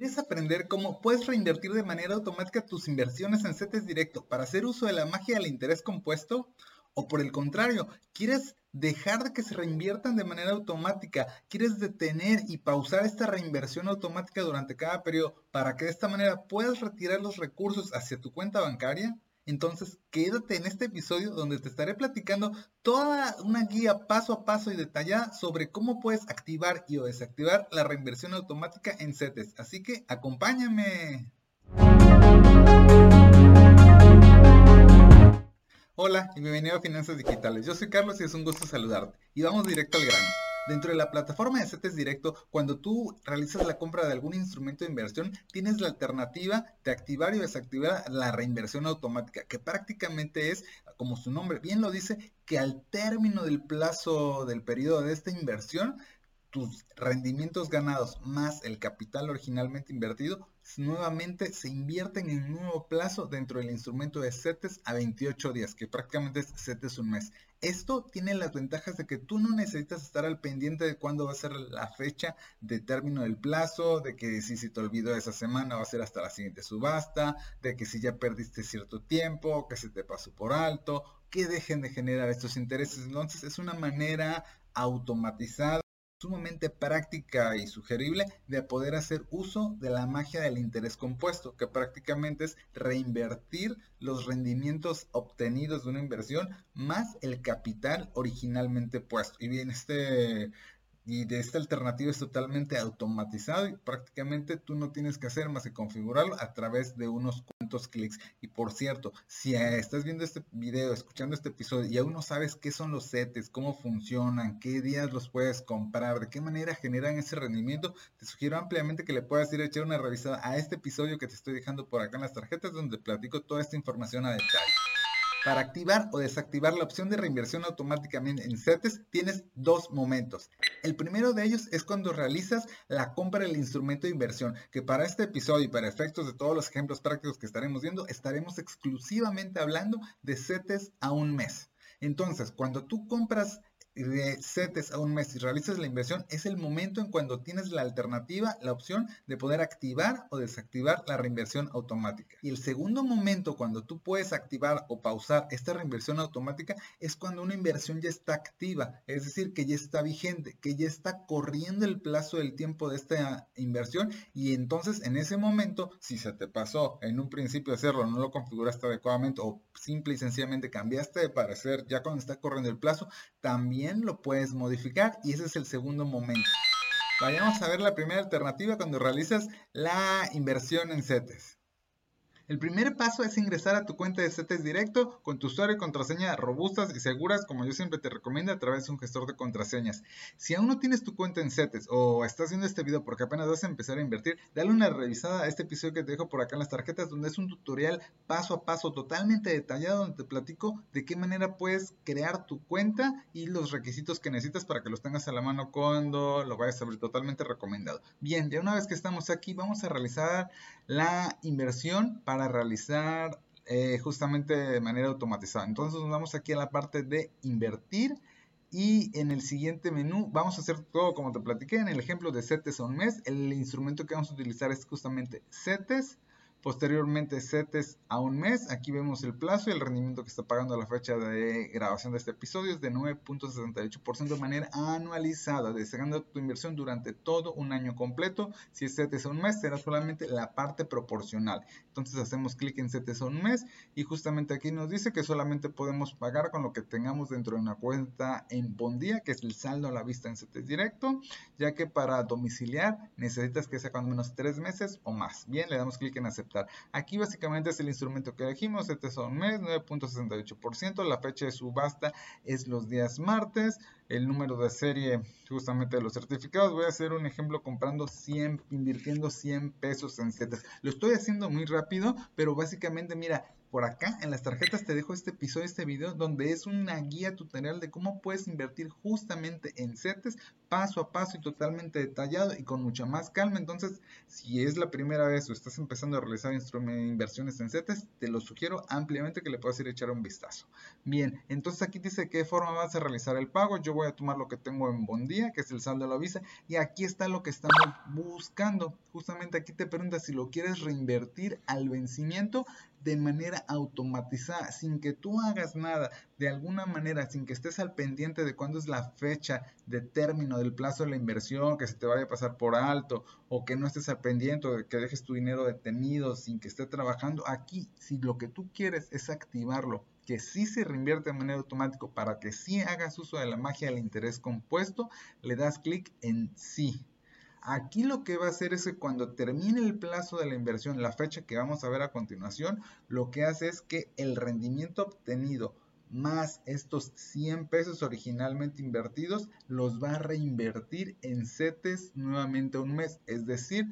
¿Quieres aprender cómo puedes reinvertir de manera automática tus inversiones en CETES directo para hacer uso de la magia del interés compuesto? ¿O por el contrario, quieres dejar de que se reinviertan de manera automática? ¿Quieres detener y pausar esta reinversión automática durante cada periodo para que de esta manera puedas retirar los recursos hacia tu cuenta bancaria? Entonces, quédate en este episodio donde te estaré platicando toda una guía paso a paso y detallada sobre cómo puedes activar y desactivar la reinversión automática en CETES. Así que acompáñame. Hola y bienvenido a Finanzas Digitales. Yo soy Carlos y es un gusto saludarte. Y vamos directo al grano. Dentro de la plataforma de CETES Directo, cuando tú realizas la compra de algún instrumento de inversión, tienes la alternativa de activar y desactivar la reinversión automática, que prácticamente es, como su nombre bien lo dice, que al término del plazo del periodo de esta inversión, tus rendimientos ganados más el capital originalmente invertido nuevamente se invierten en un nuevo plazo dentro del instrumento de CETES a 28 días, que prácticamente es CETES un mes. Esto tiene las ventajas de que tú no necesitas estar al pendiente de cuándo va a ser la fecha de término del plazo, de que si se te olvidó esa semana va a ser hasta la siguiente subasta, de que si ya perdiste cierto tiempo, que se te pasó por alto, que dejen de generar estos intereses. Entonces es una manera automatizada sumamente práctica y sugerible de poder hacer uso de la magia del interés compuesto, que prácticamente es reinvertir los rendimientos obtenidos de una inversión más el capital originalmente puesto. Y bien, este y de esta alternativa es totalmente automatizado y prácticamente tú no tienes que hacer más que configurarlo a través de unos cuantos clics. Y por cierto, si estás viendo este video, escuchando este episodio y aún no sabes qué son los CETES, cómo funcionan, qué días los puedes comprar, de qué manera generan ese rendimiento, te sugiero ampliamente que le puedas ir a echar una revisada a este episodio que te estoy dejando por acá en las tarjetas donde platico toda esta información a detalle. Para activar o desactivar la opción de reinversión automáticamente en CETES tienes dos momentos. El primero de ellos es cuando realizas la compra del instrumento de inversión, que para este episodio y para efectos de todos los ejemplos prácticos que estaremos viendo, estaremos exclusivamente hablando de CETES a un mes. Entonces, cuando tú compras de CETES a un mes y realizas la inversión, es el momento en cuando tienes la alternativa, la opción de poder activar o desactivar la reinversión automática. Y el segundo momento cuando tú puedes activar o pausar esta reinversión automática es cuando una inversión ya está activa, es decir, que ya está vigente, que ya está corriendo el plazo del tiempo de esta inversión y entonces en ese momento, si se te pasó en un principio hacerlo, no lo configuraste adecuadamente o simple y sencillamente cambiaste de parecer ya cuando está corriendo el plazo, también lo puedes modificar y ese es el segundo momento. Vayamos a ver la primera alternativa cuando realizas la inversión en CETES. El primer paso es ingresar a tu cuenta de CETES directo con tu usuario y contraseña robustas y seguras, como yo siempre te recomiendo, a través de un gestor de contraseñas. Si aún no tienes tu cuenta en CETES o estás viendo este video porque apenas vas a empezar a invertir, dale una revisada a este episodio que te dejo por acá en las tarjetas, donde es un tutorial paso a paso totalmente detallado, donde te platico de qué manera puedes crear tu cuenta y los requisitos que necesitas para que los tengas a la mano cuando lo vayas a abrir. Totalmente recomendado. Bien, ya una vez que estamos aquí, vamos a realizar la inversión para realizar eh, justamente de manera automatizada. Entonces nos vamos aquí a la parte de invertir y en el siguiente menú vamos a hacer todo como te platiqué en el ejemplo de CETES a un mes. El instrumento que vamos a utilizar es justamente CETES Posteriormente, CETES a un mes. Aquí vemos el plazo y el rendimiento que está pagando a la fecha de grabación de este episodio es de 9.68% de manera anualizada, destacando tu inversión durante todo un año completo. Si es a un mes, será solamente la parte proporcional. Entonces hacemos clic en CETES a un mes y justamente aquí nos dice que solamente podemos pagar con lo que tengamos dentro de una cuenta en Bondía, que es el saldo a la vista en CETES directo, ya que para domiciliar necesitas que sea cuando menos tres meses o más. Bien, le damos clic en aceptar Aquí básicamente es el instrumento que elegimos, este es un mes, 9.68%, la fecha de subasta es los días martes, el número de serie justamente de los certificados, voy a hacer un ejemplo comprando 100, invirtiendo 100 pesos en CETES. Lo estoy haciendo muy rápido, pero básicamente mira, por acá en las tarjetas te dejo este episodio, este video, donde es una guía tutorial de cómo puedes invertir justamente en CETES paso a paso y totalmente detallado y con mucha más calma. Entonces, si es la primera vez o estás empezando a realizar inversiones en CETES, te lo sugiero ampliamente que le puedas ir a echar un vistazo. Bien, entonces aquí dice qué forma vas a realizar el pago. Yo voy a tomar lo que tengo en Bondía, que es el saldo de la visa, y aquí está lo que estamos buscando. Justamente aquí te pregunta si lo quieres reinvertir al vencimiento de manera automatizada, sin que tú hagas nada, de alguna manera, sin que estés al pendiente de cuándo es la fecha de término del plazo de la inversión, que se te vaya a pasar por alto, o que no estés al pendiente, de que dejes tu dinero detenido sin que esté trabajando. Aquí, si lo que tú quieres es activarlo, que sí se reinvierte de manera automática para que sí hagas uso de la magia del interés compuesto, le das clic en sí. Aquí lo que va a hacer es que cuando termine el plazo de la inversión, la fecha que vamos a ver a continuación, lo que hace es que el rendimiento obtenido más estos 100 pesos originalmente invertidos los va a reinvertir en CETES nuevamente un mes. Es decir,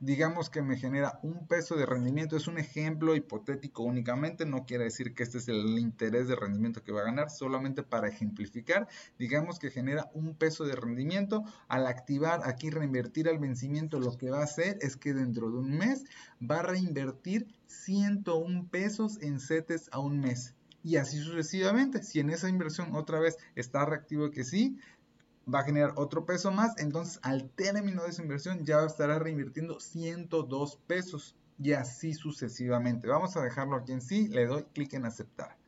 digamos que me genera un peso de rendimiento, es un ejemplo hipotético únicamente, no quiere decir que este es el interés de rendimiento que va a ganar, solamente para ejemplificar, digamos que genera un peso de rendimiento, al activar aquí reinvertir al vencimiento, lo que va a hacer es que dentro de un mes va a reinvertir 101 pesos en CETES a un mes. Y así sucesivamente, si en esa inversión otra vez está reactivo que sí, va a generar otro peso más, entonces al término de esa inversión ya estará reinvirtiendo 102 pesos y así sucesivamente. Vamos a dejarlo aquí en sí, le doy clic en aceptar.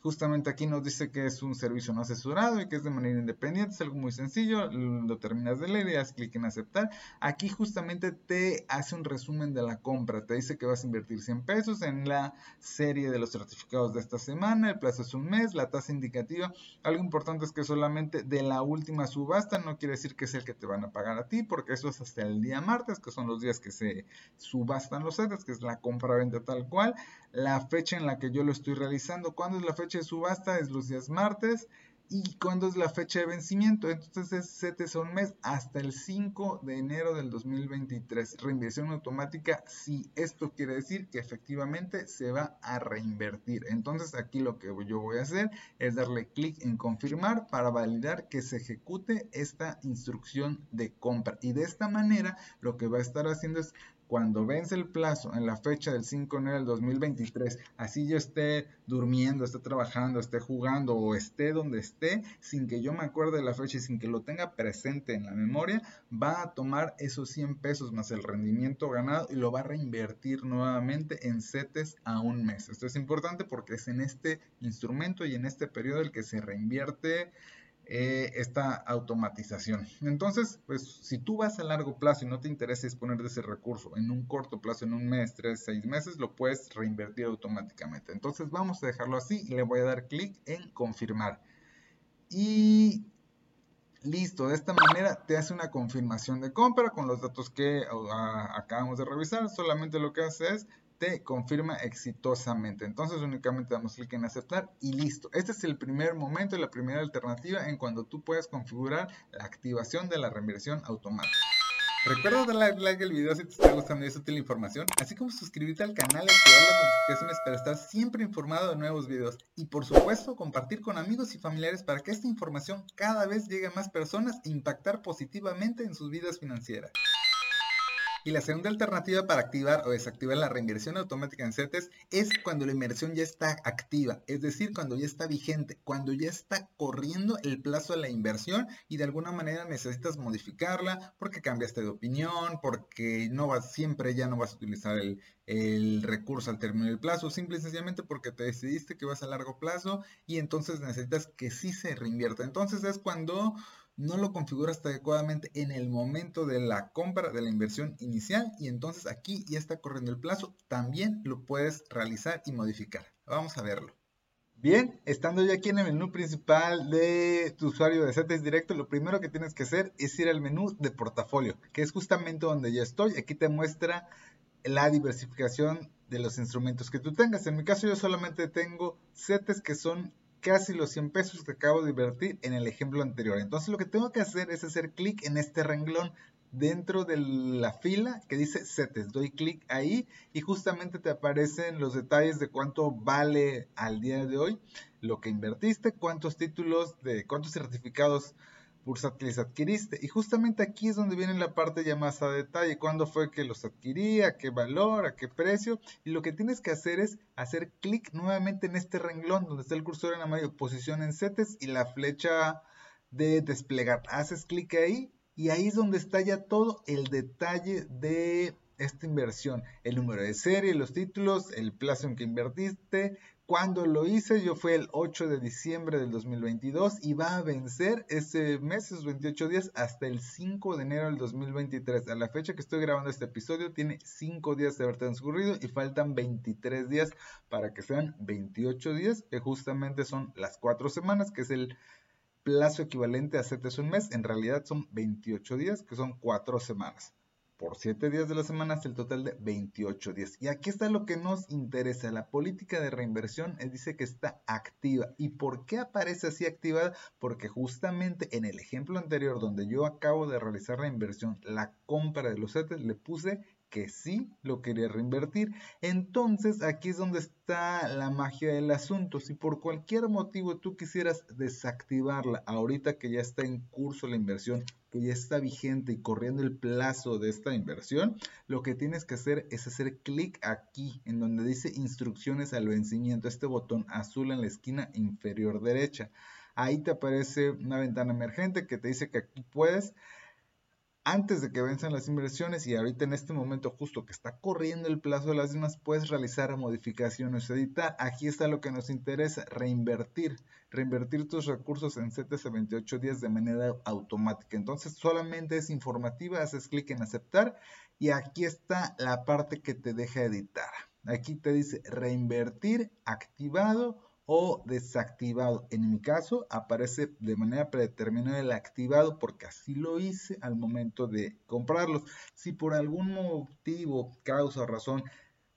Justamente aquí nos dice que es un servicio no asesorado y que es de manera independiente, es algo muy sencillo, lo terminas de leer y das clic en aceptar. Aquí justamente te hace un resumen de la compra, te dice que vas a invertir 100 pesos en la serie de los certificados de esta semana, el plazo es un mes, la tasa indicativa. Algo importante es que solamente de la última subasta, no quiere decir que es el que te van a pagar a ti, porque eso es hasta el día martes, que son los días que se subastan los CETES, que es la compra-venta tal cual la fecha en la que yo lo estoy realizando. ¿Cuándo es la fecha de subasta? Es los días martes. ¿Y cuándo es la fecha de vencimiento? Entonces es a un mes hasta el 5 de enero del 2023. Reinversión automática, sí, esto quiere decir que efectivamente se va a reinvertir. Entonces aquí lo que yo voy a hacer es darle clic en confirmar para validar que se ejecute esta instrucción de compra. Y de esta manera lo que va a estar haciendo es cuando vence el plazo en la fecha del 5 de enero del 2023, así yo esté durmiendo, esté trabajando, esté jugando o esté donde esté, sin que yo me acuerde de la fecha y sin que lo tenga presente en la memoria, va a tomar esos 100 pesos más el rendimiento ganado y lo va a reinvertir nuevamente en CETES a un mes. Esto es importante porque es en este instrumento y en este periodo el que se reinvierte eh, esta automatización. Entonces, pues si tú vas a largo plazo y no te interesa disponer de ese recurso en un corto plazo, en un mes, tres, seis meses, lo puedes reinvertir automáticamente. Entonces vamos a dejarlo así y le voy a dar clic en confirmar. Y listo, de esta manera te hace una confirmación de compra con los datos que acabamos de revisar. Solamente lo que hace es te confirma exitosamente. Entonces únicamente damos clic en aceptar y listo. Este es el primer momento y la primera alternativa en cuando tú puedes configurar la activación de la reinversión automática. Recuerda darle like al video si te está gustando y es útil la información, así como suscribirte al canal y activar las notificaciones para estar siempre informado de nuevos videos. Y por supuesto, compartir con amigos y familiares para que esta información cada vez llegue a más personas e impactar positivamente en sus vidas financieras. Y la segunda alternativa para activar o desactivar la reinversión automática en CETES es cuando la inversión ya está activa, es decir, cuando ya está vigente, cuando ya está corriendo el plazo de la inversión y de alguna manera necesitas modificarla porque cambiaste de opinión, porque no vas, siempre ya no vas a utilizar el, el recurso al término del plazo, simple y sencillamente porque te decidiste que vas a largo plazo y entonces necesitas que sí se reinvierta. Entonces es cuando no lo configuraste adecuadamente en el momento de la compra de la inversión inicial y entonces aquí ya está corriendo el plazo, también lo puedes realizar y modificar. Vamos a verlo. Bien, estando ya aquí en el menú principal de tu usuario de CETES Directo, lo primero que tienes que hacer es ir al menú de portafolio, que es justamente donde ya estoy. Aquí te muestra la diversificación de los instrumentos que tú tengas. En mi caso yo solamente tengo CETES que son casi los 100 pesos que acabo de invertir en el ejemplo anterior. Entonces lo que tengo que hacer es hacer clic en este renglón dentro de la fila que dice CETES. Doy clic ahí y justamente te aparecen los detalles de cuánto vale al día de hoy lo que invertiste, cuántos títulos de cuántos certificados bursátiles adquiriste. Y justamente aquí es donde viene la parte ya más a detalle, cuándo fue que los adquirí, a qué valor, a qué precio. Y lo que tienes que hacer es hacer clic nuevamente en este renglón donde está el cursor en amarillo, posición en CETES y la flecha de desplegar. Haces clic ahí y ahí es donde está ya todo el detalle de esta inversión. El número de serie, los títulos, el plazo en que invertiste, cuando lo hice, yo fue el 8 de diciembre del 2022 y va a vencer ese mes, esos 28 días, hasta el 5 de enero del 2023. A la fecha que estoy grabando este episodio, tiene 5 días de haber transcurrido y faltan 23 días para que sean 28 días, que justamente son las 4 semanas, que es el plazo equivalente a 7 es un mes. En realidad son 28 días, que son 4 semanas por 7 días de la semana hasta el total de 28 días. Y aquí está lo que nos interesa. La política de reinversión eh, dice que está activa. ¿Y por qué aparece así activada? Porque justamente en el ejemplo anterior donde yo acabo de realizar la inversión, la compra de los CETES, le puse que sí lo quería reinvertir. Entonces aquí es donde está la magia del asunto. Si por cualquier motivo tú quisieras desactivarla ahorita que ya está en curso la inversión, que ya está vigente y corriendo el plazo de esta inversión, lo que tienes que hacer es hacer clic aquí en donde dice instrucciones al vencimiento, este botón azul en la esquina inferior derecha. Ahí te aparece una ventana emergente que te dice que aquí puedes antes de que venzan las inversiones y ahorita en este momento justo que está corriendo el plazo de las mismas, puedes realizar modificaciones, editar. Aquí está lo que nos interesa, reinvertir. Reinvertir tus recursos en CTC 28 días de manera automática. Entonces solamente es informativa, haces clic en aceptar y aquí está la parte que te deja editar. Aquí te dice reinvertir activado o desactivado. En mi caso aparece de manera predeterminada el activado porque así lo hice al momento de comprarlos. Si por algún motivo, causa razón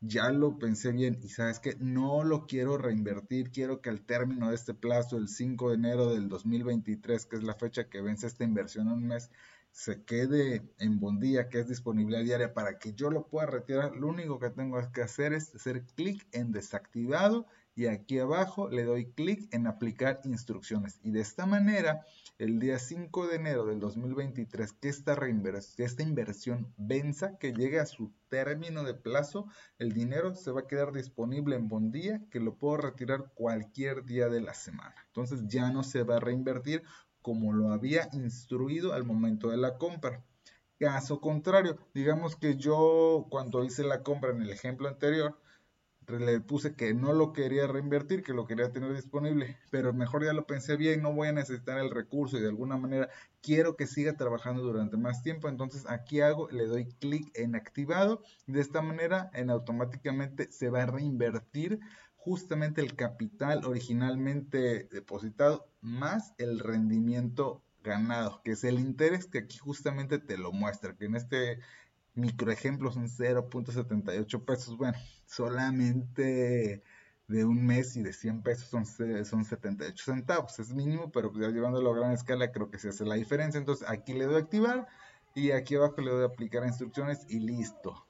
ya lo pensé bien y sabes que no lo quiero reinvertir, quiero que al término de este plazo, el 5 de enero del 2023, que es la fecha que vence esta inversión en un mes, se quede en Bondía, que es disponibilidad diaria para que yo lo pueda retirar, lo único que tengo que hacer es hacer clic en desactivado y aquí abajo le doy clic en aplicar instrucciones y de esta manera el día 5 de enero del 2023 que esta, inversión venza, que llegue a su término de plazo, el dinero se va a quedar disponible en Bondía que lo puedo retirar cualquier día de la semana. Entonces ya no se va a reinvertir como lo había instruido al momento de la compra. Caso contrario, digamos que yo cuando hice la compra en el ejemplo anterior, le puse que no lo quería reinvertir, que lo quería tener disponible, pero mejor ya lo pensé bien, no voy a necesitar el recurso y de alguna manera quiero que siga trabajando durante más tiempo, entonces aquí hago, le doy clic en activado de esta manera en automáticamente se va a reinvertir justamente el capital originalmente depositado más el rendimiento ganado, que es el interés que aquí justamente te lo muestra, que en este microejemplos son 0.78 pesos. Bueno, solamente de un mes y de 100 pesos son, son 78 centavos. Es mínimo, pero ya llevándolo a gran escala creo que se hace la diferencia. Entonces aquí le doy activar y aquí abajo le doy aplicar instrucciones y listo.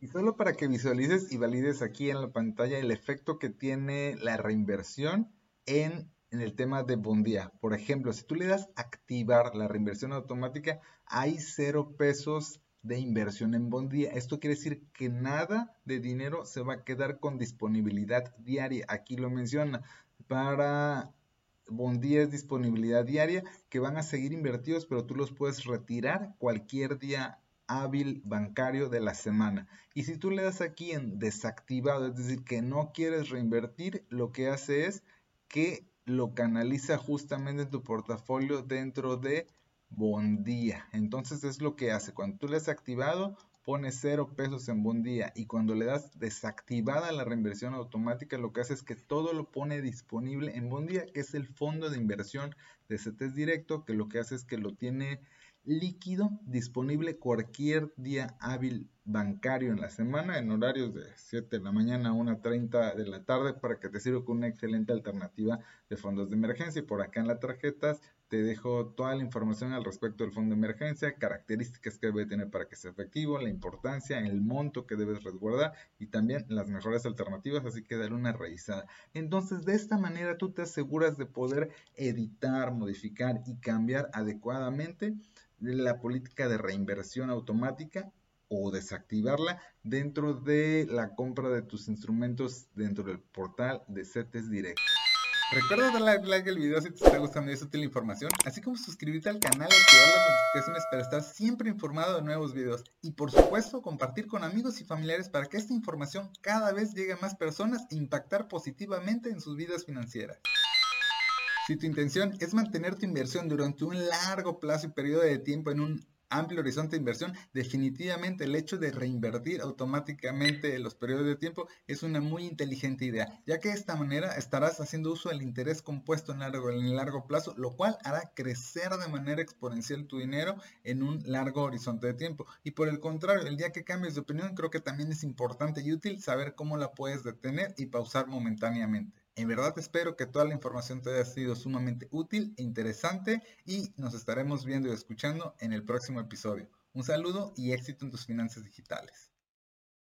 Y solo para que visualices y valides aquí en la pantalla el efecto que tiene la reinversión en, en el tema de Bondía. Por ejemplo, si tú le das activar la reinversión automática, hay 0 pesos de inversión en Bondía. Esto quiere decir que nada de dinero se va a quedar con disponibilidad diaria. Aquí lo menciona. Para Bondía es disponibilidad diaria que van a seguir invertidos, pero tú los puedes retirar cualquier día hábil bancario de la semana. Y si tú le das aquí en desactivado, es decir, que no quieres reinvertir, lo que hace es que lo canaliza justamente en tu portafolio dentro de Bondía. Entonces es lo que hace. Cuando tú le has activado, pone cero pesos en Bondía. Y cuando le das desactivada la reinversión automática, lo que hace es que todo lo pone disponible en Bondía, que es el fondo de inversión de CETES Directo, que lo que hace es que lo tiene líquido disponible cualquier día hábil bancario en la semana en horarios de 7 de la mañana a 1.30 de la tarde para que te sirva con una excelente alternativa de fondos de emergencia. Y por acá en las tarjetas te dejo toda la información al respecto del fondo de emergencia, características que debe tener para que sea efectivo, la importancia, el monto que debes resguardar y también las mejores alternativas, así que dale una revisada. Entonces, de esta manera tú te aseguras de poder editar, modificar y cambiar adecuadamente la política de reinversión automática o desactivarla dentro de la compra de tus instrumentos dentro del portal de CETES Direct. Recuerda darle like al video si te está gustando y es útil información, así como suscribirte al canal y activar las notificaciones para estar siempre informado de nuevos videos. Y por supuesto, compartir con amigos y familiares para que esta información cada vez llegue a más personas e impactar positivamente en sus vidas financieras. Si tu intención es mantener tu inversión durante un largo plazo y periodo de tiempo en un amplio horizonte de inversión, definitivamente el hecho de reinvertir automáticamente los periodos de tiempo es una muy inteligente idea, ya que de esta manera estarás haciendo uso del interés compuesto en largo, en largo plazo, lo cual hará crecer de manera exponencial tu dinero en un largo horizonte de tiempo. Y por el contrario, el día que cambies de opinión, creo que también es importante y útil saber cómo la puedes detener y pausar momentáneamente. En verdad espero que toda la información te haya sido sumamente útil e interesante y nos estaremos viendo y escuchando en el próximo episodio. Un saludo y éxito en tus finanzas digitales.